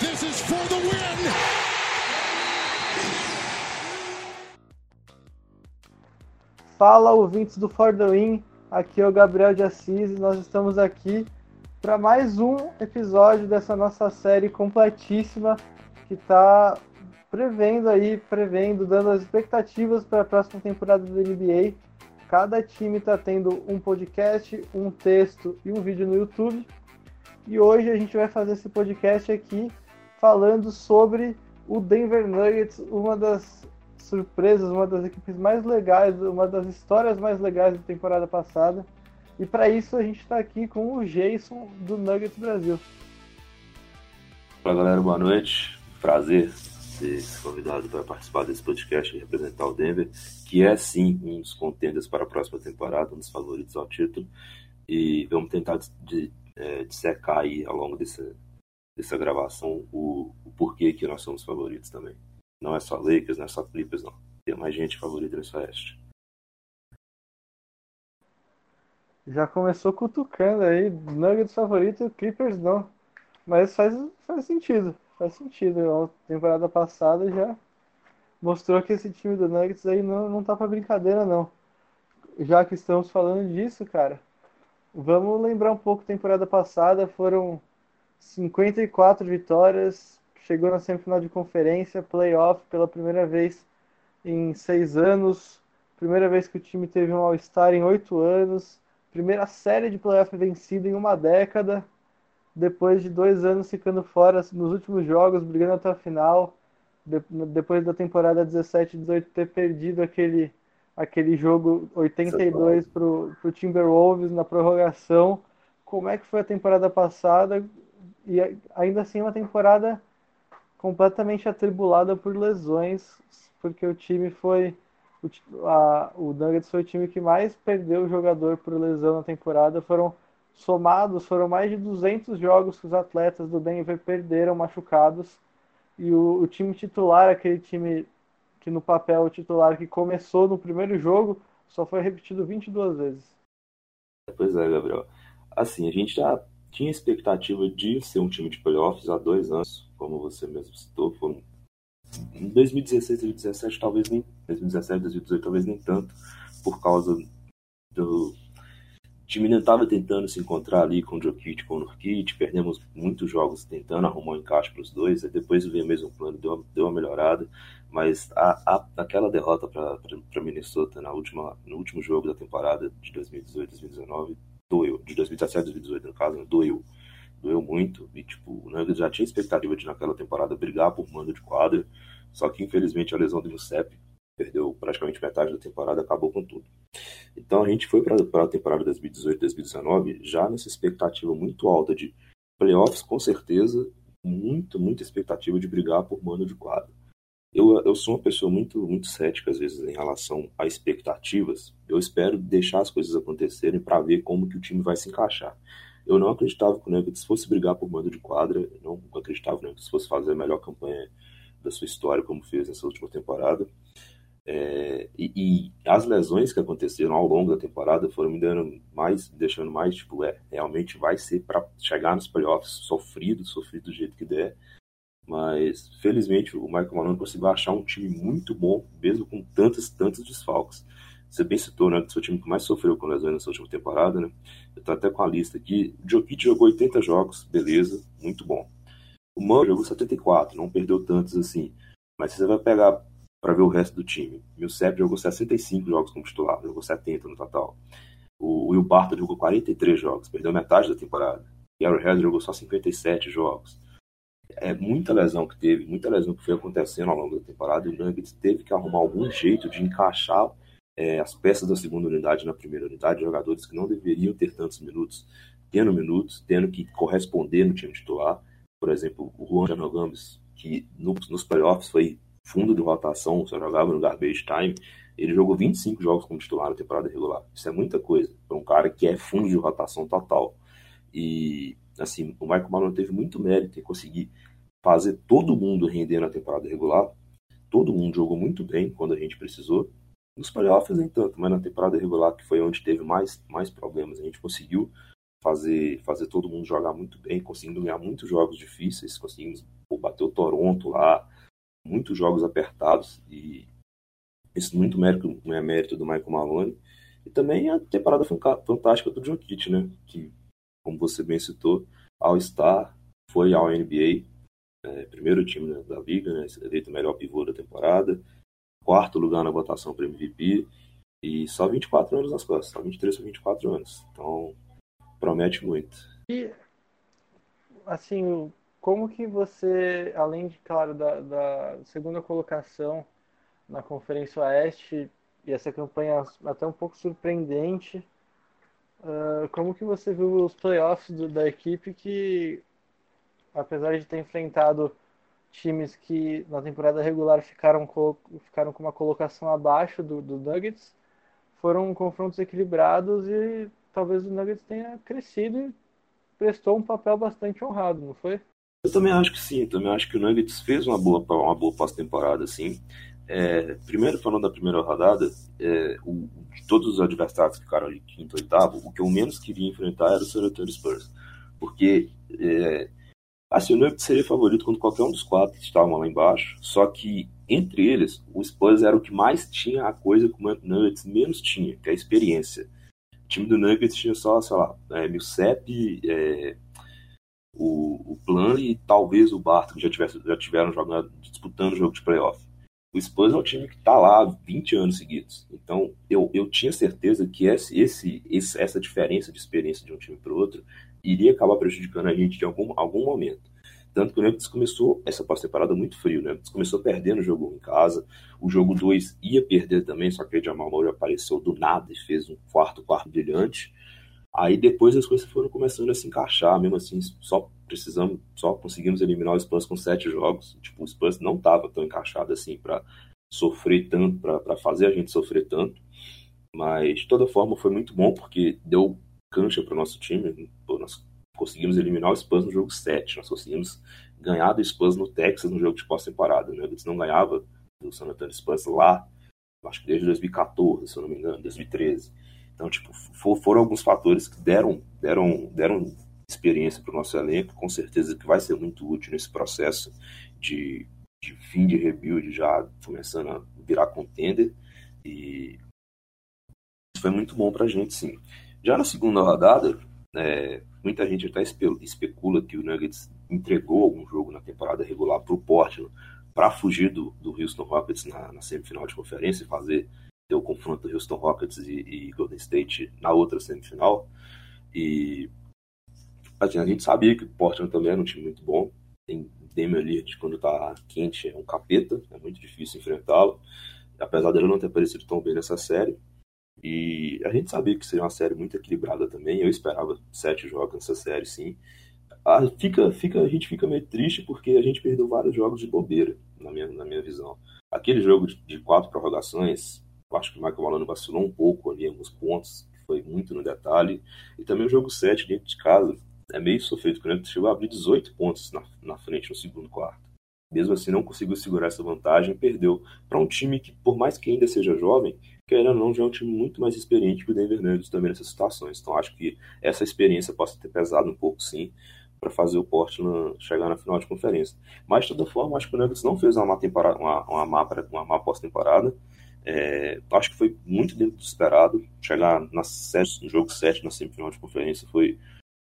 This is for the win. Fala, ouvintes do For the Win. Aqui é o Gabriel de Assis e nós estamos aqui para mais um episódio dessa nossa série completíssima que está prevendo aí, prevendo, dando as expectativas para a próxima temporada do NBA. Cada time está tendo um podcast, um texto e um vídeo no YouTube. E hoje a gente vai fazer esse podcast aqui falando sobre o Denver Nuggets, uma das surpresas, uma das equipes mais legais, uma das histórias mais legais da temporada passada. E para isso a gente está aqui com o Jason do Nuggets Brasil. Fala galera, boa noite. Prazer ser convidado para participar desse podcast e representar o Denver, que é sim um dos contenders para a próxima temporada, um dos favoritos ao título. E vamos tentar de, é, dissecar aí ao longo dessa, dessa gravação o, o porquê que nós somos favoritos também. Não é só Lakers, não é só Clippers, não. Tem mais gente favorita nesse oeste. Já começou cutucando aí, Nuggets favorito, Clippers não. Mas faz, faz sentido, faz sentido. A temporada passada já mostrou que esse time do Nuggets aí não, não tá pra brincadeira, não. Já que estamos falando disso, cara, vamos lembrar um pouco temporada passada, foram 54 vitórias, chegou na semifinal de conferência, playoff pela primeira vez em seis anos, primeira vez que o time teve um All-Star em oito anos, primeira série de playoff vencida em uma década, depois de dois anos ficando fora nos últimos jogos, brigando até a final, depois da temporada 17-18 ter perdido aquele, aquele jogo 82 para o Timberwolves na prorrogação. Como é que foi a temporada passada? E ainda assim uma temporada completamente atribulada por lesões, porque o time foi o, a, o Nuggets foi o time que mais perdeu o jogador por lesão na temporada. Foram somados, foram mais de 200 jogos que os atletas do Denver perderam machucados. E o, o time titular, aquele time que no papel o titular que começou no primeiro jogo, só foi repetido 22 vezes. Pois é, Gabriel. Assim, a gente já tinha expectativa de ser um time de playoffs há dois anos, como você mesmo citou. Foram... Em 2016, 2017, talvez nem. 2017, 2018, talvez nem tanto, por causa do. Time não estava tentando se encontrar ali com o Jokic, com o Nurkic, perdemos muitos jogos tentando arrumar um encaixe para os dois, aí depois veio o mesmo plano, deu uma, deu uma melhorada, mas a, a, aquela derrota para Minnesota na última, no último jogo da temporada de 2018, 2019 doeu. De 2017 2018, no caso, né, doeu. Doeu muito. E, tipo, o Nuggets já tinha expectativa de, naquela temporada, brigar por mando de quadra. Só que, infelizmente, a lesão do Giuseppe perdeu praticamente metade da temporada, acabou com tudo. Então, a gente foi para a temporada 2018-2019 já nessa expectativa muito alta de playoffs, com certeza, muito, muita expectativa de brigar por mando de quadra. Eu, eu sou uma pessoa muito, muito cética, às vezes, em relação a expectativas. Eu espero deixar as coisas acontecerem para ver como que o time vai se encaixar. Eu não acreditava que o Nuggets fosse brigar por mando de quadra, eu não acreditava que o Nuggets fosse fazer a melhor campanha da sua história, como fez nessa última temporada. É, e, e, as lesões que aconteceram ao longo da temporada foram me dando mais, deixando mais, tipo, é, realmente vai ser para chegar nos playoffs sofrido, sofrido do jeito que der. Mas, felizmente, o Michael Malone conseguiu achar um time muito bom, mesmo com tantos, tantos desfalques. Você bem citou, né, que foi time que mais sofreu com lesões nessa última temporada, né? Eu tô até com a lista aqui. O Jokic jogou 80 jogos, beleza, muito bom. O Murray jogou 74, não perdeu tantos assim. Mas você vai pegar para ver o resto do time. Millsap jogou 65 jogos como titular, jogou 70 no total. O Will Barton jogou 43 jogos, perdeu metade da temporada. Gary Harris jogou só 57 jogos é muita lesão que teve, muita lesão que foi acontecendo ao longo da temporada, e o Nuggets teve que arrumar algum jeito de encaixar é, as peças da segunda unidade na primeira unidade, jogadores que não deveriam ter tantos minutos, tendo minutos, tendo que corresponder no time titular. Por exemplo, o Juan Janogames, que no, nos playoffs foi fundo de rotação, só jogava no garbage time, ele jogou 25 jogos como titular na temporada regular. Isso é muita coisa para um cara que é fundo de rotação total. E assim, o Michael Malone teve muito mérito em conseguir fazer todo mundo render na temporada regular. Todo mundo jogou muito bem quando a gente precisou. Nos playoffs nem tanto, mas na temporada regular, que foi onde teve mais, mais problemas, a gente conseguiu fazer, fazer todo mundo jogar muito bem, conseguindo ganhar muitos jogos difíceis, conseguimos bater o Toronto lá, muitos jogos apertados, e isso muito mérito, é mérito do Michael Malone. E também a temporada fantástica do Jokic, né? Que, como você bem citou, All-Star, foi ao NBA, é, primeiro time né, da liga, né? Eleito melhor pivô da temporada, quarto lugar na votação para MVP, e só 24 anos nas costas, só 23 ou 24 anos. Então, promete muito. E, assim, como que você, além de, claro, da, da segunda colocação na Conferência Oeste, e essa campanha até um pouco surpreendente, uh, como que você viu os playoffs do, da equipe que, apesar de ter enfrentado times que na temporada regular ficaram, ficaram com uma colocação abaixo do, do Nuggets, foram confrontos equilibrados e talvez o Nuggets tenha crescido e prestou um papel bastante honrado, não foi? Eu também acho que sim, também acho que o Nuggets fez uma boa, uma boa pós-temporada, sim. É, primeiro, falando da primeira rodada, é, o, de todos os adversários que ficaram ali quinto e oitavo, o que eu menos queria enfrentar era o San Antonio Spurs. Porque, é, assim, o Nuggets seria favorito quando qualquer um dos quatro estavam lá embaixo, só que entre eles, o Spurs era o que mais tinha a coisa que o Nuggets menos tinha, que é a experiência. O time do Nuggets tinha só, sei lá, é, Millsap, é, o, o e talvez o Barton, que já, tivesse, já tiveram jogando, disputando o jogo de playoff. O Spurs é um time que está lá há 20 anos seguidos. Então, eu, eu tinha certeza que esse, esse, esse, essa diferença de experiência de um time para o outro iria acabar prejudicando a gente de algum, algum momento. Tanto que o Nuggets começou essa pós-temporada muito frio, né? Começou perdendo o jogo em casa. O jogo 2 ia perder também, só que o Jamal Murray apareceu do nada e fez um quarto quarto brilhante. Aí depois as coisas foram começando a se encaixar, mesmo assim, só precisamos, só conseguimos eliminar o Spurs com sete jogos. Tipo, o Spurs não estava tão encaixado assim para sofrer tanto, para fazer a gente sofrer tanto. Mas de toda forma foi muito bom porque deu cancha para o nosso time. Pô, nós conseguimos eliminar o Spurs no jogo 7, nós conseguimos ganhar do Spurs no Texas no jogo de pós-temporada. Né? Eles não ganhava do San Antonio Spurs lá, acho que desde 2014, se eu não me engano, 2013. Então, tipo, foram alguns fatores que deram, deram, deram experiência para o nosso elenco, com certeza que vai ser muito útil nesse processo de, de fim de rebuild, já começando a virar contender. E isso foi muito bom para a gente, sim. Já na segunda rodada, é, muita gente até especula que o Nuggets entregou algum jogo na temporada regular para o Portland para fugir do, do Houston Rockets na, na, semifinal de conferência e fazer o confronto Houston Rockets e, e, Golden State na outra semifinal. E assim, a gente sabia que o Portland também era um time muito bom. Tem Damian Lillard quando está quente é um capeta, é muito difícil enfrentá-lo. Apesar dele não ter aparecido tão bem nessa série, e a gente sabia que seria uma série muito equilibrada também. Eu esperava sete jogos nessa série, sim. Ah, fica, fica, a gente fica meio triste porque a gente perdeu vários jogos de bobeira, na minha, na minha visão. Aquele jogo de, de quatro prorrogações, acho que o Michael Malone vacilou um pouco ali em alguns pontos, que foi muito no detalhe. E também o jogo 7 dentro de casa, é meio sofrido, porque ele chegou a abrir 18 pontos na, na frente no segundo quarto. Mesmo assim, não conseguiu segurar essa vantagem perdeu para um time que, por mais que ainda seja jovem, querendo ou não, já é um time muito mais experiente que o Denver Nuggets também nessas situações. Então acho que essa experiência possa ter pesado um pouco sim para fazer o Portland chegar na final de conferência. Mas de toda forma, acho que o Nuggets não fez uma má temporada, uma, uma má, uma má pós-temporada. É, acho que foi muito dentro do esperado. Chegar na no jogo 7 na semifinal de conferência foi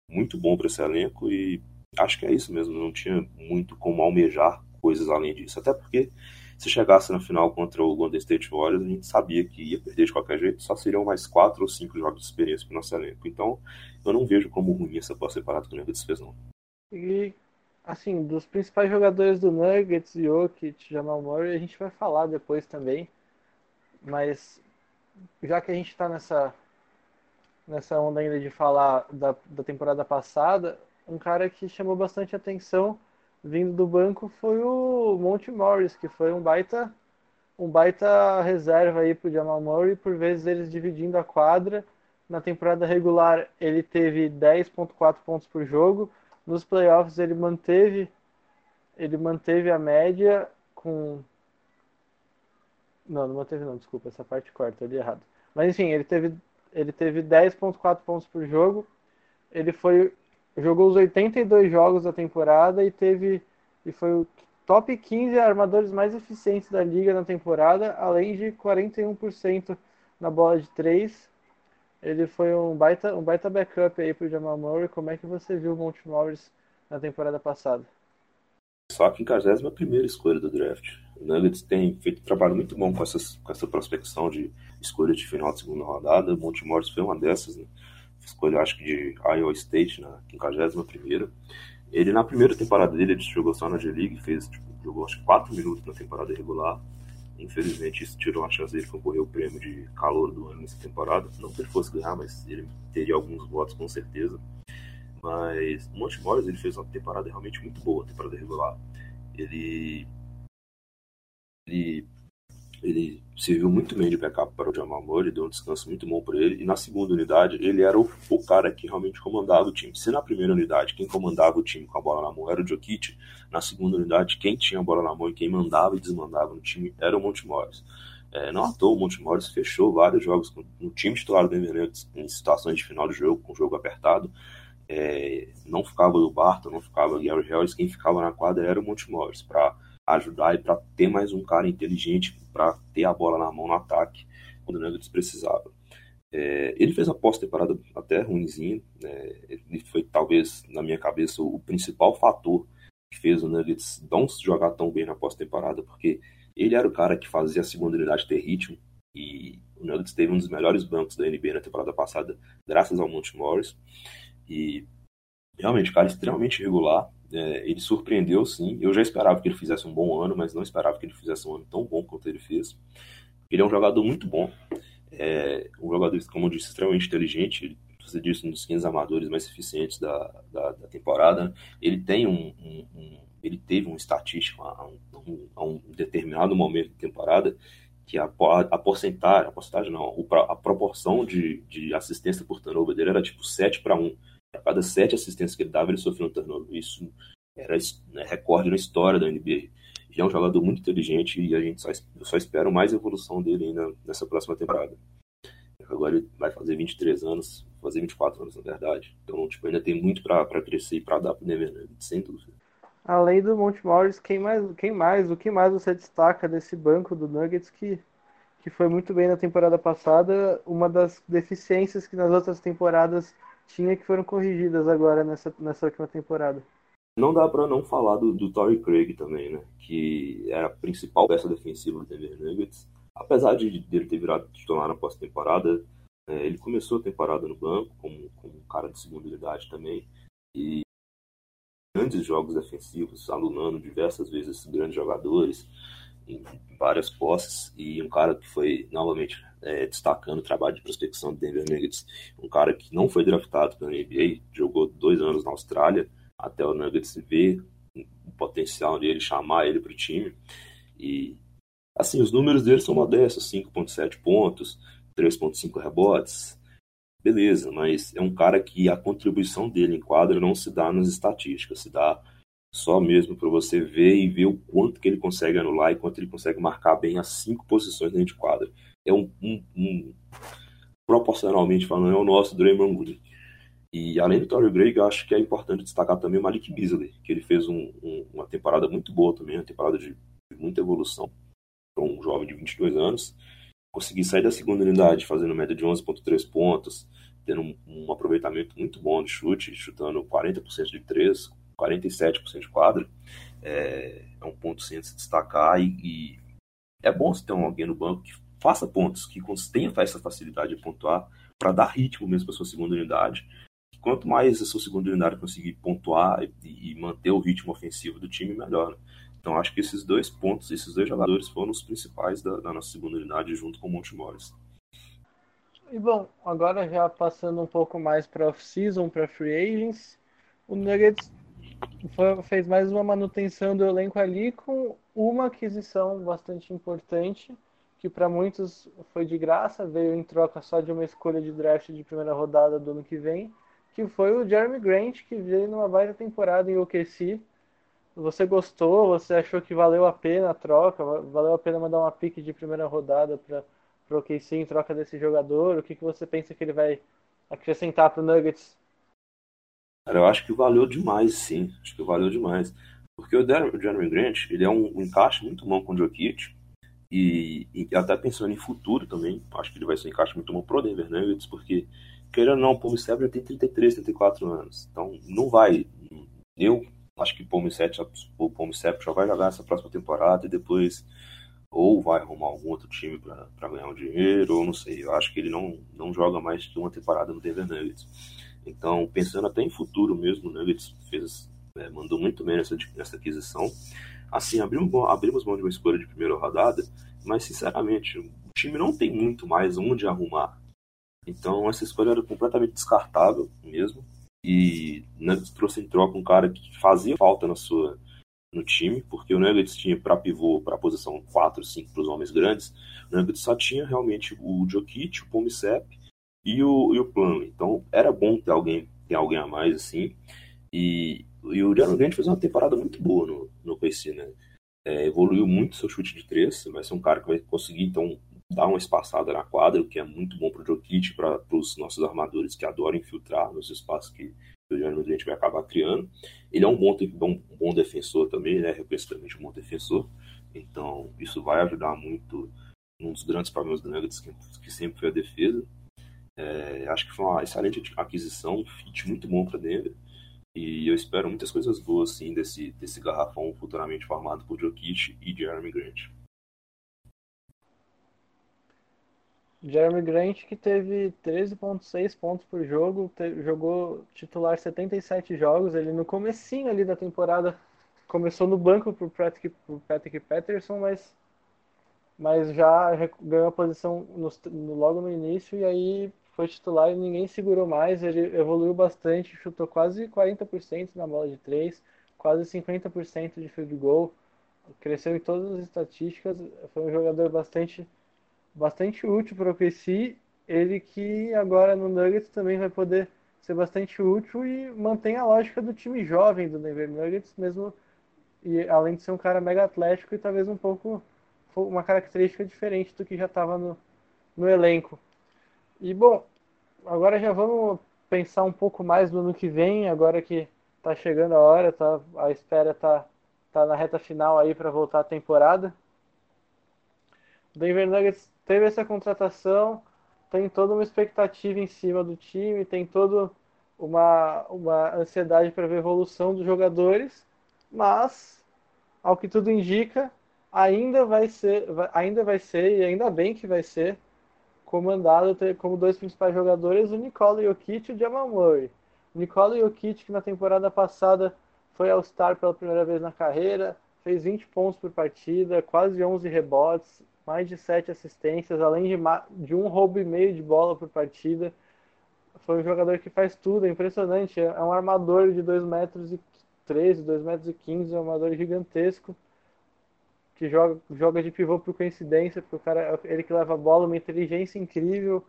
muito bom para esse elenco e acho que é isso mesmo. Não tinha muito como almejar coisas além disso. Até porque se chegasse na final contra o Golden State Warriors, a gente sabia que ia perder de qualquer jeito, só seriam mais quatro ou cinco jogos de experiência para o nosso elenco. Então, eu não vejo como ruim essa pós-separada que o Nuggets fez, não. E, assim, dos principais jogadores do Nuggets, Jokic, Jamal Murray, a gente vai falar depois também, mas já que a gente está nessa, nessa onda ainda de falar da, da temporada passada, um cara que chamou bastante atenção vindo do banco foi o Monte Morris, que foi um baita um baita reserva aí pro Jamal Murray, por vezes eles dividindo a quadra. Na temporada regular ele teve 10.4 pontos por jogo. Nos playoffs ele manteve ele manteve a média com Não, não manteve não, desculpa, essa parte corta, eu li errado. Mas enfim, ele teve ele teve 10.4 pontos por jogo. ele foi jogou os 82 jogos da temporada e teve e foi o top 15 armadores mais eficientes da liga na temporada, além de 41% na bola de 3. Ele foi um baita, um baita backup aí pro Jamal Murray. Como é que você viu o Monte Morris na temporada passada? Só a 51 primeira escolha do draft. Nuggets tem feito um trabalho muito bom com, essas, com essa prospecção de escolha de final de segunda rodada. Morris foi uma dessas, né? Escolha, acho que de Iowa State na 51 primeira. Ele, na primeira temporada dele, ele jogou só na G-League, fez, tipo, jogou acho que 4 minutos na temporada regular. Infelizmente, isso tirou a chance dele concorrer o prêmio de calor do ano nessa temporada. Não que ele fosse ganhar, mas ele teria alguns votos com certeza. Mas Monte Morris ele fez uma temporada realmente muito boa, temporada regular. Ele ele ele serviu muito bem de backup para o Jamal Murray, deu um descanso muito bom para ele. E na segunda unidade, ele era o, o, cara que realmente comandava o time. Se na primeira unidade, quem comandava o time com a bola na mão era o Jokic, na segunda unidade, quem tinha a bola na mão e quem mandava e desmandava no time era o Monte Morris. É, não à toa, o Monte Morris fechou vários jogos no time titular do Denver Nuggets em situações de final de jogo, com o jogo apertado. É, não ficava o Barton, não ficava o Gary Harris, quem ficava na quadra era o Monte Morris, para ajudar e para ter mais um cara inteligente para ter a bola na mão no ataque quando o Nuggets precisava. É, ele fez a pós-temporada até ruimzinho, né? ele foi talvez, na minha cabeça, o principal fator que fez o Nuggets não jogar tão bem na pós-temporada, porque ele era o cara que fazia a segunda unidade ter ritmo, e o Nuggets teve um dos melhores bancos da NBA na temporada passada, graças ao Monte Morris, e realmente, cara extremamente regular, é, ele surpreendeu sim. Eu já esperava que ele fizesse um bom ano, mas não esperava que ele fizesse um ano tão bom quanto ele fez. Ele é um jogador muito bom, é um jogador, como eu disse, extremamente inteligente. Você disse, um dos 15 amadores mais eficientes da, da, da temporada. Ele tem um, um, um, ele teve uma estatística a um, a um, determinado momento da temporada que a, a porcentagem, a porcentagem não, a proporção de, de assistência por turnover dele era tipo 7 para 1 a cada sete assistências que ele dava, ele sofreu um turnover. Isso era né, recorde na história da NBA. Ele é um jogador muito inteligente e a gente só, eu só mais evolução dele ainda nessa próxima temporada. Agora ele vai fazer 23 anos, fazer 24 anos na verdade. Então, tipo, ainda tem muito para crescer e para dar pro Denver Nuggets, sem dúvida. Além do Monte Morris, quem mais, quem mais, o que mais você destaca desse banco do Nuggets que, que foi muito bem na temporada passada? Uma das deficiências que nas outras temporadas tinha que foram corrigidas agora nessa, nessa última temporada. Não dá para não falar do, do Torrey Craig também, né? Que era a principal peça defensiva do Denver Nuggets. Apesar de dele ter virado titular na pós-temporada, é, ele começou a temporada no banco como, como um cara de segunda unidade também. E grandes jogos defensivos, alunando diversas vezes grandes jogadores em várias posses e um cara que foi novamente é, destacando o trabalho de prospecção do Denver Nuggets, um cara que não foi draftado pela NBA, jogou dois anos na Austrália até o Nuggets ver o potencial dele, chamar ele para o time e assim os números dele são modestos, 5.7 pontos, 3.5 rebotes, beleza, mas é um cara que a contribuição dele em quadra não se dá nas estatísticas, se dá só mesmo para você ver e ver o quanto que ele consegue anular e quanto ele consegue marcar bem as cinco posições dentro de quadra. É um, um, um proporcionalmente falando, é o nosso Draymond Green. E além do Torrey Gray, acho que é importante destacar também o Malik Beasley, que ele fez um, um, uma temporada muito boa também, uma temporada de, de muita evolução para um jovem de 22 anos. Conseguir sair da segunda unidade fazendo média de 11.3 pontos, tendo um, um aproveitamento muito bom de chute, chutando 40% de 3, 47% de quadra, é, é, um ponto sem se destacar e, e é bom se ter alguém no banco que faça pontos, que tenha essa facilidade de pontuar para dar ritmo mesmo para sua segunda unidade. Quanto mais a sua segunda unidade conseguir pontuar e, e manter o ritmo ofensivo do time, melhor. Né? Então acho que esses dois pontos, esses dois jogadores foram os principais da, da nossa segunda unidade junto com o Monte Morris. E bom, agora já passando um pouco mais para off-season, para free agents, o Nuggets foi, fez mais uma manutenção do elenco ali com uma aquisição bastante importante, que para muitos foi de graça, veio em troca só de uma escolha de draft de primeira rodada do ano que vem, que foi o Jeremy Grant, que veio numa baita temporada em OKC. Você gostou? Você achou que valeu a pena a troca? Valeu a pena mandar uma pique de primeira rodada para o OKC em troca desse jogador? O que, que você pensa que ele vai acrescentar para o Nuggets Cara, eu acho que valeu demais, sim. Acho que valeu demais. Porque o Jeremy Grant, ele é um, um encaixe muito bom com o Jokic. E, e, até pensando em futuro também, acho que ele vai ser um encaixe muito bom pro Denver Nuggets, porque, querendo ou não, o Millsap já tem 33, 34 anos. Então, não vai... Eu acho que o Paul o já vai jogar essa próxima temporada e depois ou vai arrumar algum outro time para ganhar um dinheiro, ou não sei. Eu acho que ele não, não joga mais que uma temporada no Denver Nuggets. Então, pensando até em futuro mesmo, o Nuggets fez, é, mandou muito bem nessa, nessa aquisição. Assim, abrimos, abrimos mão de uma escolha de primeira rodada, mas sinceramente, o time não tem muito mais onde arrumar. Então, essa escolha era completamente descartável mesmo. E Nuggets trouxe em troca um cara que fazia falta na sua, no time, porque o Nuggets tinha para pivô, para a posição 4, 5 para os homens grandes, o Nuggets só tinha realmente o Jokic, o Pomisep e o, e o Plano. Então ter alguém, ter alguém a mais assim. E, e o Jaron Grant fez uma temporada muito boa no, no PC, né? É, evoluiu muito seu chute de três, vai ser um cara que vai conseguir então dar uma espaçada na quadra, o que é muito bom para o Jokic, para os nossos armadores que adoram infiltrar nos espaços que, o Jeremy Grant vai acabar criando. Ele é um bom, um bom defensor também, né? reconhecidamente um bom defensor. Então, isso vai ajudar muito num dos grandes problemas do Nuggets, que, que sempre foi a defesa. É, acho que foi uma excelente aquisição, um fit muito bom para Denver. E eu espero muitas coisas boas assim, desse, desse garrafão futuramente formado por Jokic e Jeremy Grant. Jeremy Grant que teve 13.6 pontos por jogo, jogou titular 77 jogos, ele no comecinho ali da temporada começou no banco por Patrick, Patrick Patterson, mas, mas já ganhou a posição no, no, logo no início e aí foi titular e ninguém segurou mais, ele evoluiu bastante, chutou quase 40% na bola de 3, quase 50% de field goal, cresceu em todas as estatísticas, foi um jogador bastante bastante útil para o PC, ele que agora no Nuggets também vai poder ser bastante útil e mantém a lógica do time jovem do Denver Nuggets, mesmo e além de ser um cara mega atlético e talvez um pouco uma característica diferente do que já estava no, no elenco. E bom, agora já vamos pensar um pouco mais no ano que vem, agora que está chegando a hora, tá, a espera está tá na reta final aí para voltar a temporada. O Denver Nuggets teve essa contratação, tem toda uma expectativa em cima do time, tem toda uma, uma ansiedade para ver a evolução dos jogadores, mas, ao que tudo indica, ainda vai ser, ainda vai ser, e ainda bem que vai ser, comandado como dois principais jogadores o Nikola Jokic e o Jamal Murray. Nikola Jokic, que na temporada passada foi ao Star pela primeira vez na carreira, fez 20 pontos por partida, quase 11 rebotes, mais de sete assistências, além de, de um roubo e meio de bola por partida. Foi um jogador que faz tudo, é impressionante. É um armador de 2 metros e 13, 2 metros e 15, um armador gigantesco que joga, joga de pivô por coincidência, porque o cara ele que leva a bola, uma inteligência incrível.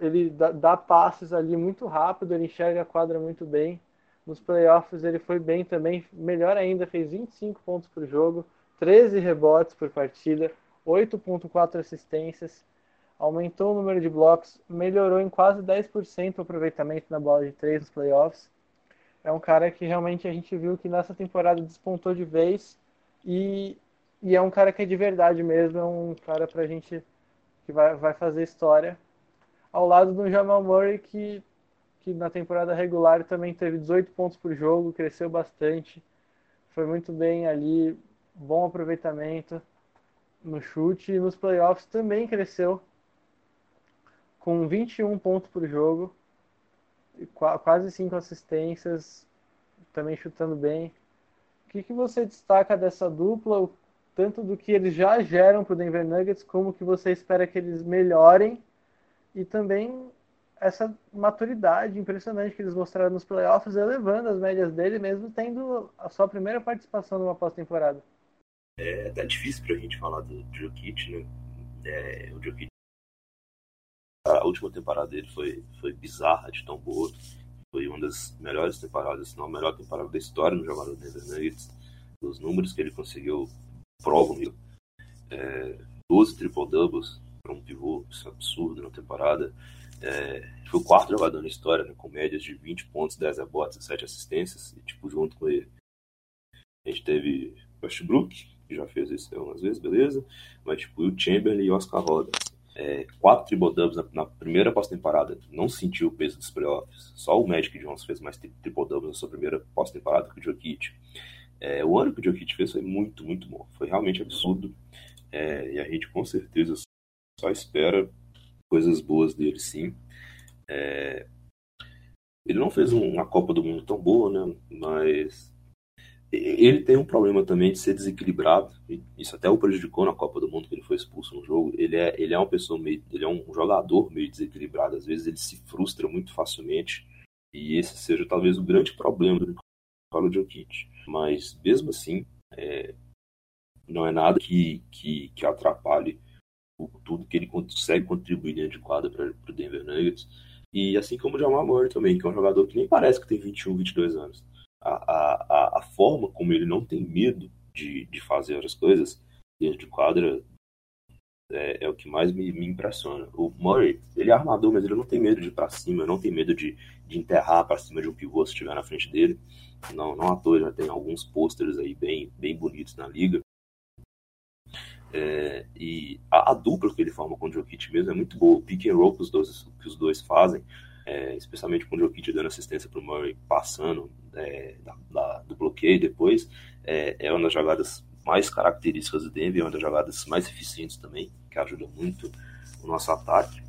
Ele dá, dá passes ali muito rápido, ele enxerga a quadra muito bem. Nos playoffs ele foi bem também, melhor ainda, fez 25 pontos por jogo, 13 rebotes por partida, 8.4 assistências, aumentou o número de blocos, melhorou em quase 10% o aproveitamento na bola de 3 nos playoffs. É um cara que realmente a gente viu que nessa temporada despontou de vez e, e é um cara que é de verdade mesmo, é um cara pra gente que vai, vai fazer história. Ao lado do Jamal Murray, que, que na temporada regular também teve 18 pontos por jogo, cresceu bastante, foi muito bem ali, bom aproveitamento no chute e nos playoffs também cresceu com 21 pontos por jogo, quase 5 assistências, também chutando bem. O que, que você destaca dessa dupla, tanto do que eles já geram para o Denver Nuggets, como que você espera que eles melhorem e também essa maturidade impressionante que eles mostraram nos playoffs, elevando as médias dele, mesmo tendo a sua primeira participação numa pós-temporada. É até difícil pra gente falar do Jokic, né? É, o Jokic, a última temporada dele foi, foi bizarra de tão boa. Foi uma das melhores temporadas, se não a melhor temporada da história no jogador do Denver Nuggets. Os números que ele conseguiu provam, viu? É, 12 triple-doubles, para um pivô, isso é absurdo na temporada. É, foi o quarto jogador na história, né, com médias de 20 pontos, 10 rebotes e 7 assistências. E, tipo, junto com ele, a gente teve Westbrook, que já fez isso algumas vezes, beleza? Mas, tipo, o Chamberlain e Oscar Roberts. É, quatro triple-doubles na, na, primeira pós-temporada. Não sentiu o peso dos playoffs. Só o Magic Johnson fez mais triple-doubles na sua primeira pós-temporada que o Jokic. É, o ano que o Jokic fez foi muito, muito bom. Foi realmente absurdo. É, e a gente com certeza só espera coisas boas dele, sim. É, ele não fez uma Copa do Mundo tão boa, né? Mas ele tem um problema também de ser desequilibrado. Isso até o prejudicou na Copa do Mundo que ele foi expulso no jogo. Ele é, ele é uma pessoa meio, ele é um jogador meio desequilibrado. Às vezes ele se frustra muito facilmente. E esse seja talvez o grande problema do Nikola Jokic. Mas mesmo assim, é, não é nada que, que, que atrapalhe o, tudo que ele consegue contribuir dentro de quadra para o Denver Nuggets. E assim como o Jamal Murray também, que é um jogador que nem parece que tem 21, 22 anos. A, a, a forma como ele não tem medo de, de fazer as coisas dentro de quadra é, é, o que mais me, me, impressiona. O Murray, ele é armador, mas ele não tem medo de ir para cima, não tem medo de, de enterrar para cima de um pivô se estiver na frente dele. Não, não à toa, já tem alguns pôsteres aí bem, bem bonitos na liga. É, e a, a, dupla que ele forma com o Jokic mesmo é muito boa. O pick and roll que os dois, que os dois fazem, é, especialmente com o Jokic dando assistência para o Murray passando é, da, da, do bloqueio depois, é, é uma das jogadas mais características do Denver, uma das jogadas mais eficientes também, que ajuda muito o nosso ataque.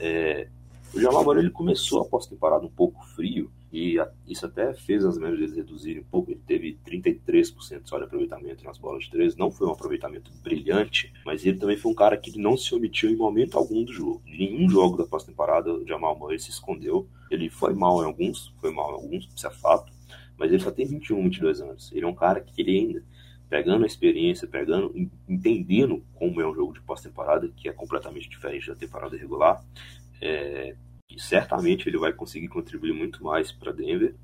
É, o Jamal Murray ele começou a pós-temporada um pouco frio, e isso até fez as médias reduzirem um pouco. Ele teve 33% só de aproveitamento nas bolas de três. Não foi um aproveitamento brilhante, mas ele também foi um cara que não se omitiu em momento algum do jogo. Em nenhum jogo da pós-temporada, o Jamal Murray se escondeu. Ele foi mal em alguns, foi mal em alguns, isso é fato, mas ele só tem 21, 22 anos. Ele é um cara que ele ainda pegando a experiência, pegando, entendendo como é um jogo de pós-temporada, que é completamente diferente da temporada regular, é, e certamente ele vai conseguir contribuir muito mais para Denver.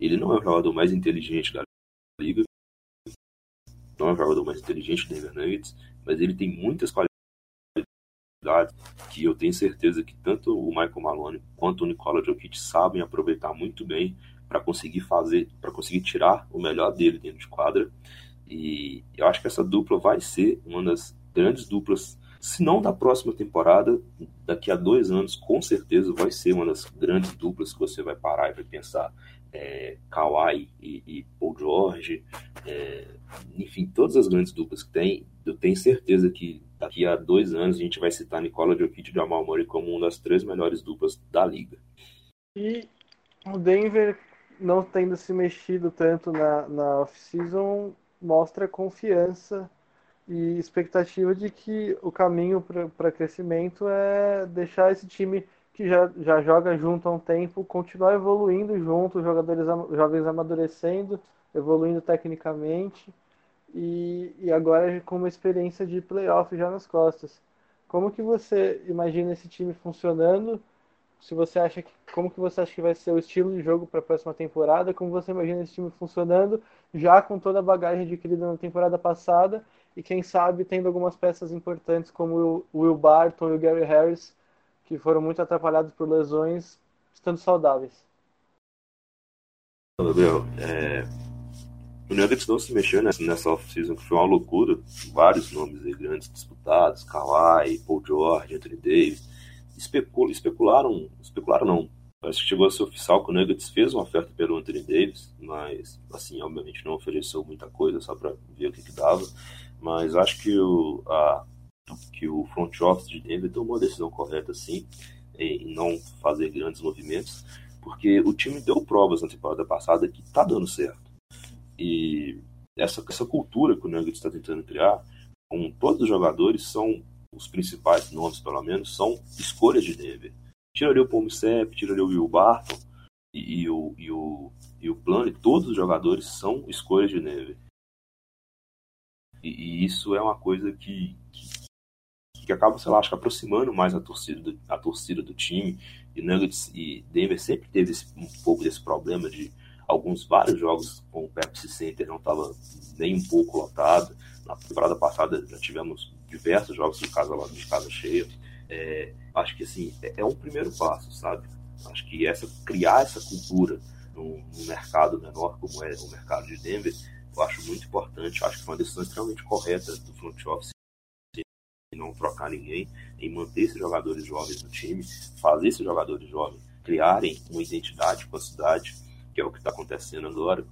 Ele não é o jogador mais inteligente da liga, não é o jogador mais inteligente do Denver Nuggets, mas ele tem muitas qualidades que eu tenho certeza que tanto o Michael Malone quanto o Nikola Jokic sabem aproveitar muito bem para conseguir fazer, para conseguir tirar o melhor dele dentro de quadra. E eu acho que essa dupla vai ser uma das grandes duplas se não da próxima temporada, daqui a dois anos, com certeza vai ser uma das grandes duplas que você vai parar e vai pensar. É, Kawhi e, e, Paul George, é, enfim, todas as grandes duplas que tem, eu tenho certeza que daqui a dois anos a gente vai citar Nicola Jokic e Jamal Murray como uma das três melhores duplas da liga. E o Denver não tendo se mexido tanto na, na off-season mostra confiança e expectativa de que o caminho para crescimento é deixar esse time que já, já joga junto há um tempo continuar evoluindo junto, jogadores jovens amadurecendo, evoluindo tecnicamente e, e agora com uma experiência de playoff já nas costas. Como que você imagina esse time funcionando? Se você acha que como que você acha que vai ser o estilo de jogo para a próxima temporada? Como você imagina esse time funcionando já com toda a bagagem adquirida na temporada passada e quem sabe tendo algumas peças importantes como o Will Barton e o Gary Harris, que foram muito atrapalhados por lesões, estando saudáveis. Gabriel, é... o Nuggets não se mexeu nessa, off-season, que foi uma loucura. Vários nomes aí, grandes disputados, Kawhi, Paul George, Anthony Davis. Especul especularam, especularam não, Acho que chegou a ser oficial que o Nuggets fez uma oferta pelo Anthony Davis, mas, assim, obviamente não ofereceu muita coisa, só para ver o que, que dava. Mas acho que o, a, que o front office de Denver tomou a decisão correta, sim, em não fazer grandes movimentos, porque o time deu provas na temporada passada que está dando certo. E essa, essa cultura que o Nuggets está tentando criar, com todos os jogadores, são os principais nomes, pelo menos, são escolhas de Denver. Tiraria o Pomsep, tiraria o Will Barton e, e, o, e, o, e o Plano, todos os jogadores são escolhas de Denver. E, e isso é uma coisa que, que, que, acaba, sei lá, acho que aproximando mais a torcida do, a torcida do time. E Nuggets e Denver sempre teve esse, um pouco desse problema de alguns vários jogos com o Pepsi Center não estava nem um pouco lotado. Na temporada passada já tivemos diversos jogos de casa de casa cheia. É, acho que assim é, é um primeiro passo, sabe? Acho que essa criar essa cultura num, num, mercado menor como é o mercado de Denver, eu acho muito importante. Acho que foi uma decisão extremamente correta do front office não trocar ninguém, em manter esses jogadores jovens no time, fazer esses jogadores jovens criarem uma identidade com a cidade, que é o que está acontecendo agora.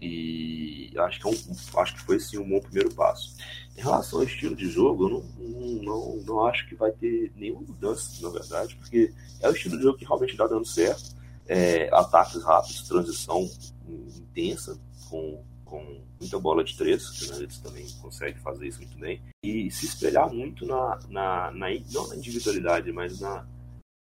E acho que, é um, acho que foi sim um bom primeiro passo. Em relação ao estilo de jogo, eu não, não, não acho que vai ter nenhuma mudança, na verdade, porque é o estilo de jogo que realmente está dando certo. É, ataques rápidos, transição intensa, com, com muita bola de três, que né, eles também conseguem fazer isso muito bem. E se espelhar muito na, na, na não na individualidade, mas na,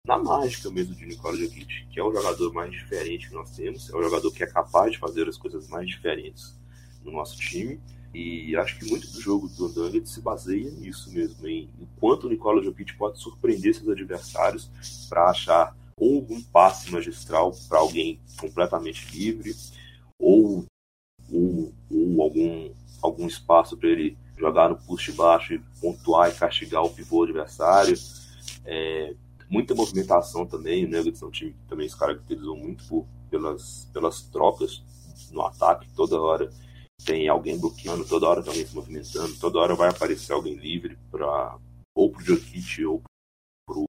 na mágica mesmo de Nikola Jokic, que é o jogador mais diferente que nós temos, é o jogador que é capaz de fazer as coisas mais diferentes no nosso time. E acho que muito do jogo do Nuggets se baseia nisso mesmo, em quanto o Nikola Jokic pode surpreender seus adversários para achar ou um passe magistral para alguém completamente livre, ou, ou, ou algum, algum espaço para ele jogar no push baixo e pontuar e castigar o pivô adversário. É, muita movimentação também. O Nuggets é um time que também se caracterizou muito por, pelas, pelas trocas no ataque. Toda hora tem alguém bloqueando, toda hora tem alguém se movimentando, toda hora vai aparecer alguém livre para ou pro Jokic ou pro,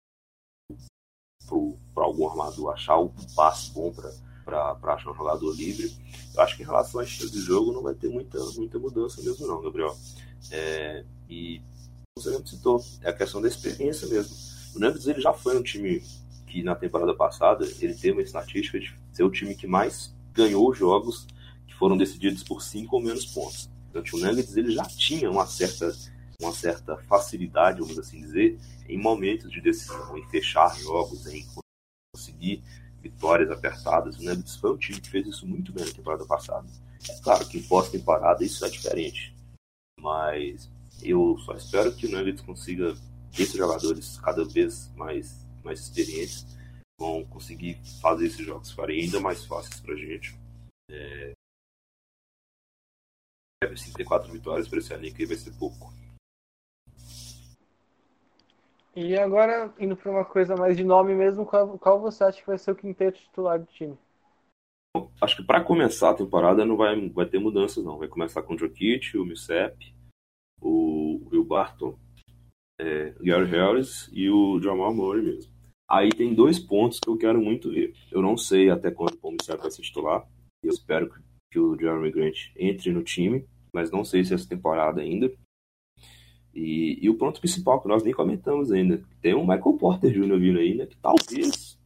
pro, pro algum armador achar um passe bom para achar um jogador livre. Eu acho que em relação a estilo de jogo não vai ter muita, muita mudança mesmo não, Gabriel. É, e você mesmo citou, é a questão da experiência mesmo o Nuggets ele já foi um time que na temporada passada ele teve uma estatística de ser o time que mais ganhou jogos que foram decididos por cinco ou menos pontos. Então o Nuggets ele já tinha uma certa uma certa facilidade, vamos assim dizer, em momentos de decisão, em fechar jogos, em conseguir vitórias apertadas. O Nuggets foi um time que fez isso muito bem na temporada passada. É claro que pós-temporada isso é diferente, mas eu só espero que o Nuggets consiga esses jogadores cada vez mais, mais experientes vão conseguir fazer esses jogos ficarem ainda mais fáceis para a gente. É... 54 vitórias para esse ano que vai ser pouco. E agora, indo para uma coisa mais de nome mesmo, qual, qual você acha que vai ser o quinteto titular do time? Acho que para começar a temporada não vai, vai ter mudanças, não. Vai começar com o Jokic, o Millsap, o Will Barton, é, Gary Harris e o Jamal Murray mesmo. Aí tem dois pontos que eu quero muito ver. Eu não sei até quando o Palmeiras vai se titular. Eu espero que o Jeremy Grant entre no time, mas não sei se essa temporada ainda. E, e, o ponto principal que nós nem comentamos ainda, tem o Michael Porter Jr. vindo aí, né? Que talvez,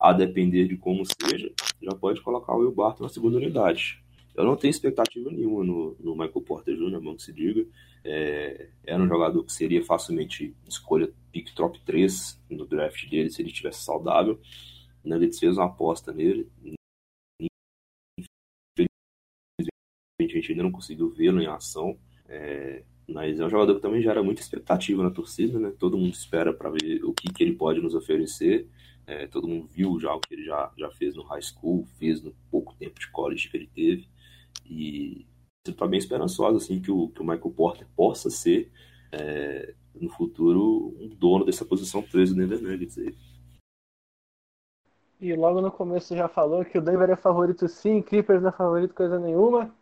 a depender de como seja, já pode colocar o Will Barton na segunda unidade. Eu não tenho expectativa nenhuma no, no Michael Porter Jr., bom que se diga. É, era um jogador que seria facilmente escolha pick top 3 no draft dele se ele estivesse saudável. Nuggets fez uma aposta nele. A gente ainda não conseguiu vê-lo em ação. É, mas é um jogador que também gera muita expectativa na torcida, né? Todo mundo espera para ver o que, que ele pode nos oferecer. É, todo mundo viu já o que ele já, já fez no high school, fez no pouco tempo de college que ele teve. E está bem esperançosa assim, que, o, que o Michael Porter possa ser, é, no futuro, um dono dessa posição 13 do Denver Nuggets. Aí. E logo no começo já falou que o Denver é favorito sim, Clippers não é favorito coisa nenhuma.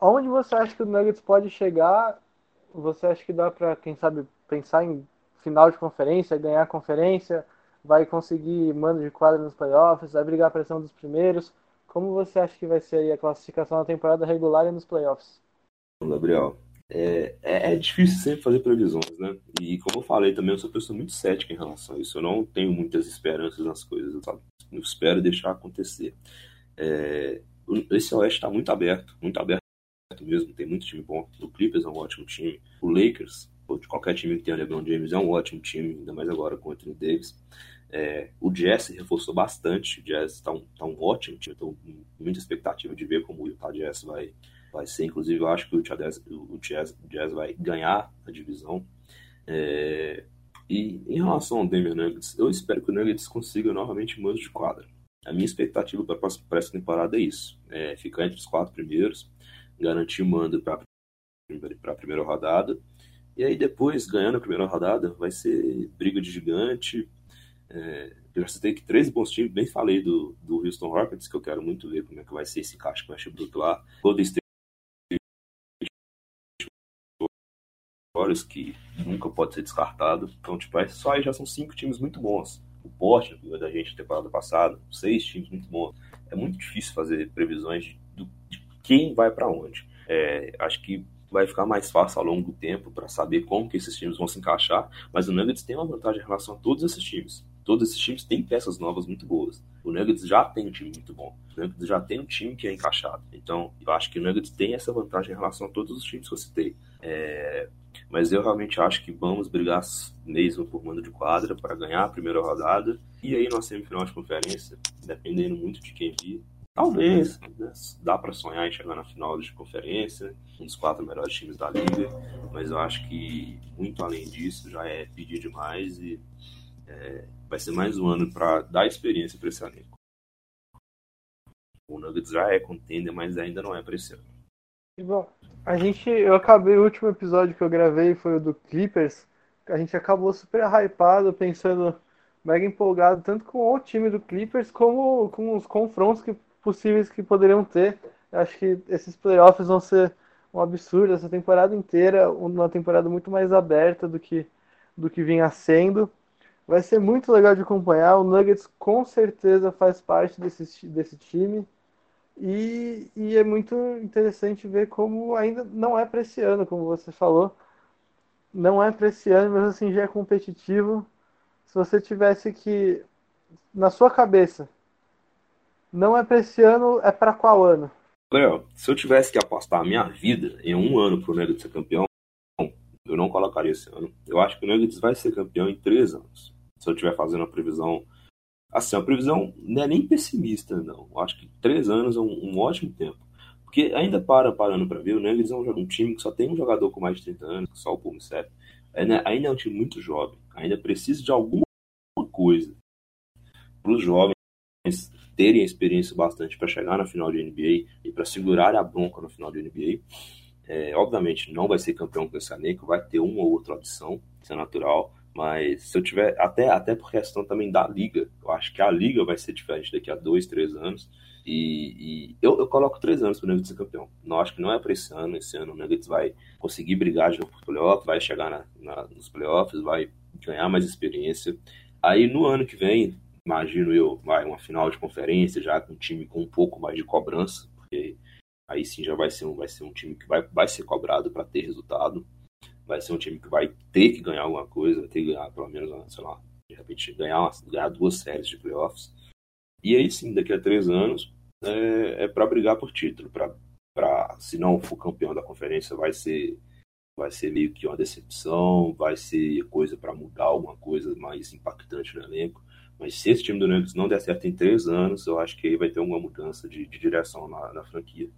Onde você acha que o Nuggets pode chegar? Você acha que dá para, quem sabe, pensar em final de conferência, ganhar a conferência, vai conseguir mando de quadra nos playoffs, vai brigar a pressão dos primeiros? Como você acha que vai ser a classificação na temporada regular e nos playoffs? Gabriel, é, é, é, difícil sempre fazer previsões, né? E como eu falei também, eu sou uma pessoa muito cética em relação a isso. Eu não tenho muitas esperanças nas coisas, sabe? Eu espero deixar acontecer. É, esse Oeste está muito aberto, muito aberto mesmo. Tem muito time bom. O Clippers é um ótimo time. O Lakers, ou de qualquer time que tenha LeBron James, é um ótimo time, ainda mais agora com o Anthony Davis. É, o Jazz reforçou bastante, o Jazz está um, tá um ótimo time, estou com muita expectativa de ver como o Utah Jazz vai, vai ser. Inclusive, eu acho que o Jazz, o Jazz, o Jazz vai ganhar a divisão. É, e em relação ao Denver Nuggets, eu espero que o Nuggets consiga novamente mando de quadra. A minha expectativa para essa temporada é isso: é ficar entre os quatro primeiros, garantir o mando para a primeira rodada E aí depois, ganhando a primeira rodada, vai ser briga de gigante. É, eu já citei que três bons times, bem falei do, do Houston Rockets, que eu quero muito ver como é que vai ser esse caixa que vai ser bruto lá. Golden State que nunca pode ser descartado. Então, tipo, só aí já são cinco times muito bons. O Portland, da gente temporada passada, seis times muito bons. É muito difícil fazer previsões de, de quem vai para onde. É, acho que vai ficar mais fácil ao longo do tempo para saber como que esses times vão se encaixar, mas o Nuggets tem uma vantagem em relação a todos esses times. Todos esses times têm peças novas muito boas. O Nuggets já tem um time muito bom. O Nuggets já tem um time que é encaixado. Então, eu acho que o Nuggets tem essa vantagem em relação a todos os times que eu citei. É... Mas eu realmente acho que vamos brigar mesmo por mando de quadra para ganhar a primeira rodada. E aí, na semifinal de conferência, dependendo muito de quem vir, Talvez, né? dá para sonhar em chegar na final de conferência, um dos quatro melhores times da liga, mas eu acho que muito além disso já é pedir demais e é, vai ser mais um ano para dar experiência para esse elenco. O Nuggets já é contender, mas ainda não é para esse ano. Bom, a gente, eu acabei o último episódio que eu gravei foi o do Clippers. A gente acabou super hypado, pensando mega empolgado tanto com o time do Clippers como com os confrontos que possíveis que poderiam ter. Eu acho que esses playoffs vão ser um absurdo essa temporada inteira, uma temporada muito mais aberta do que do que vinha sendo. Vai ser muito legal de acompanhar. O Nuggets com certeza faz parte desse, desse time. E, e é muito interessante ver como ainda não é para esse ano, como você falou. Não é para esse ano, mas assim já é competitivo. Se você tivesse que, na sua cabeça, não é para esse ano, é para qual ano? Léo, se eu tivesse que apostar a minha vida em um ano pro Nuggets ser campeão, eu não colocaria esse ano. Eu acho que o Nuggets vai ser campeão em três anos. Se eu estiver fazendo uma previsão. Assim, a previsão não é nem pessimista, não. Eu acho que três anos é um, um ótimo tempo. Porque ainda para parando para ver, o Nuggets é um, time que só tem um jogador com mais de 30 anos, só o Paul Ainda, ainda é um time muito jovem. Ainda precisa de alguma coisa para os jovens terem experiência bastante para chegar na final de NBA e para segurar a bronca no final de NBA. É, obviamente não vai ser campeão com esse elenco, vai ter uma ou outra audição, isso é natural, mas se eu tiver, até, até por questão também da liga, eu acho que a liga vai ser diferente daqui a dois, três anos, e, e eu, eu, coloco três anos para o Nuggets ser campeão. Não acho que não é para esse ano, esse ano o Nuggets vai conseguir brigar de novo por playoff, vai chegar na, na, nos playoffs, vai ganhar mais experiência. Aí no ano que vem, imagino eu, vai uma final de conferência já com um time com um pouco mais de cobrança, porque aí sim já vai ser um, vai ser um time que vai, vai ser cobrado para ter resultado. Vai ser um time que vai ter que ganhar alguma coisa, vai ter que ganhar pelo menos, sei lá, de repente ganhar, uma, ganhar duas séries de playoffs. E aí sim, daqui a três anos, é, é para brigar por título. Para se não for campeão da conferência, vai ser vai ser meio que uma decepção, vai ser coisa para mudar alguma coisa mais impactante no elenco. Mas se esse time do Nuggets não der certo em três anos, eu acho que aí vai ter uma mudança de, de direção na, na, franquia.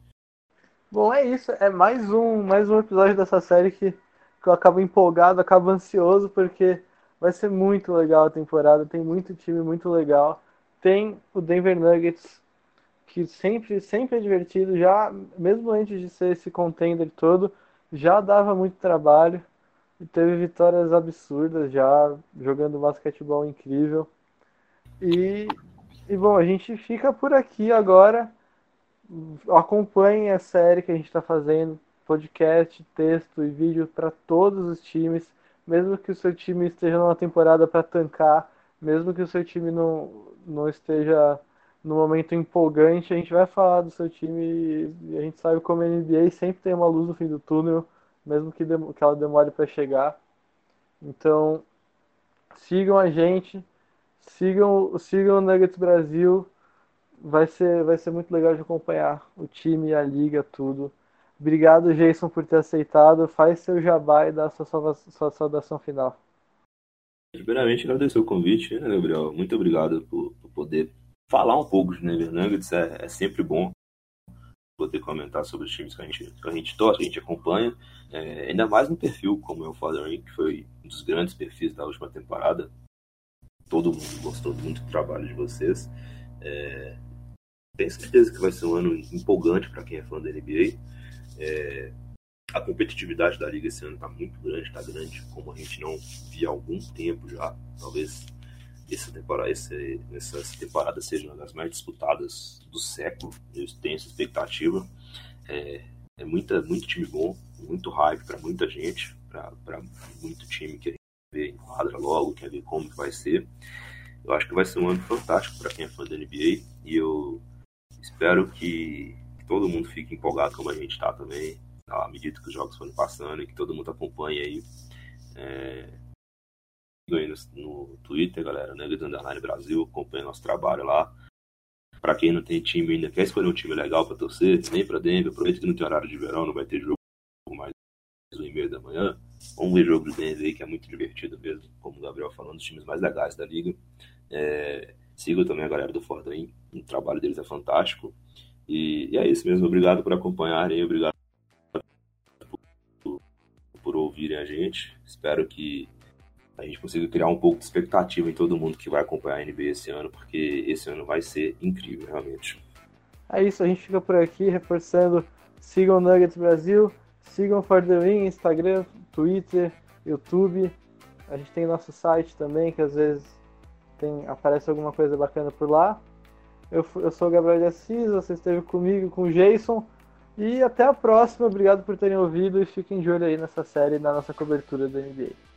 Bom, é isso. É mais um, mais um episódio dessa série que, que eu acabo empolgado, acabo ansioso, porque vai ser muito legal a temporada. Tem muito time muito legal. Tem o Denver Nuggets, que sempre, sempre é divertido, já, mesmo antes de ser esse contender todo, já dava muito trabalho. E teve vitórias absurdas já, jogando basquetebol incrível. E, e bom, a gente fica por aqui agora. Acompanhe a série que a gente está fazendo, podcast, texto e vídeo para todos os times, mesmo que o seu time esteja numa temporada para tancar, mesmo que o seu time não, não esteja no momento empolgante, a gente vai falar do seu time e a gente sabe como a NBA sempre tem uma luz no fim do túnel, mesmo que, que ela demore para chegar. Então, sigam a gente. Sigam, sigam o Nuggets Brasil. Vai ser, vai ser muito legal de acompanhar o time, a liga, tudo. Obrigado, Jason, por ter aceitado. Faz seu jabá e dá sua, sua, sua saudação final. Primeiramente, agradecer o convite, né, Gabriel? Muito obrigado por, por poder falar um pouco de Denver Nuggets. É, é, sempre bom poder comentar sobre os times que a gente, que a gente torce, a gente acompanha. É, ainda mais um perfil como é o Fathering, que foi um dos grandes perfis da última temporada todo mundo gostou muito do trabalho de vocês. É, tenho certeza que vai ser um ano empolgante para quem é fã da NBA. É, a competitividade da liga esse ano está muito grande, está grande, como a gente não via há algum tempo já. Talvez essa temporada, esse, essa temporada seja uma das mais disputadas do século. Eu tenho essa expectativa. É, é muita, muito time bom, muito hype para muita gente, para muito time que a gente vê em quadra logo, quer ver como que vai ser. Eu acho que vai ser um ano fantástico para quem é fã da NBA e eu espero que todo mundo fique empolgado como a gente está também à medida que os jogos forem passando e que todo mundo acompanhe aí. É, no, no, Twitter, galera, Nuggets Underline Brasil, acompanha nosso trabalho lá. Para quem não tem time ainda, quer escolher um time legal para torcer, vem para Denver, aproveita que não tem horário de verão, não vai ter jogo mais um e meio da manhã. Vamos ver jogo de Denver aí, que é muito divertido mesmo, como o Gabriel falando, dos times mais legais da liga. É, siga também a galera do Fordan, o trabalho deles é fantástico. E, e, é isso mesmo, obrigado por acompanharem, obrigado por ouvirem a gente. Espero que a gente consiga criar um pouco de expectativa em todo mundo que vai acompanhar a NBA esse ano, porque esse ano vai ser incrível, realmente. É isso, a gente fica por aqui reforçando. Sigam Nuggets Brasil, sigam For The Win, Instagram, Twitter, YouTube. A gente tem nosso site também, que às vezes tem, aparece alguma coisa bacana por lá. Eu, eu sou o Gabriel de Assis, você esteve comigo, com o Jason. E até a próxima. Obrigado por terem ouvido e fiquem de olho aí nessa série na nossa cobertura da NBA.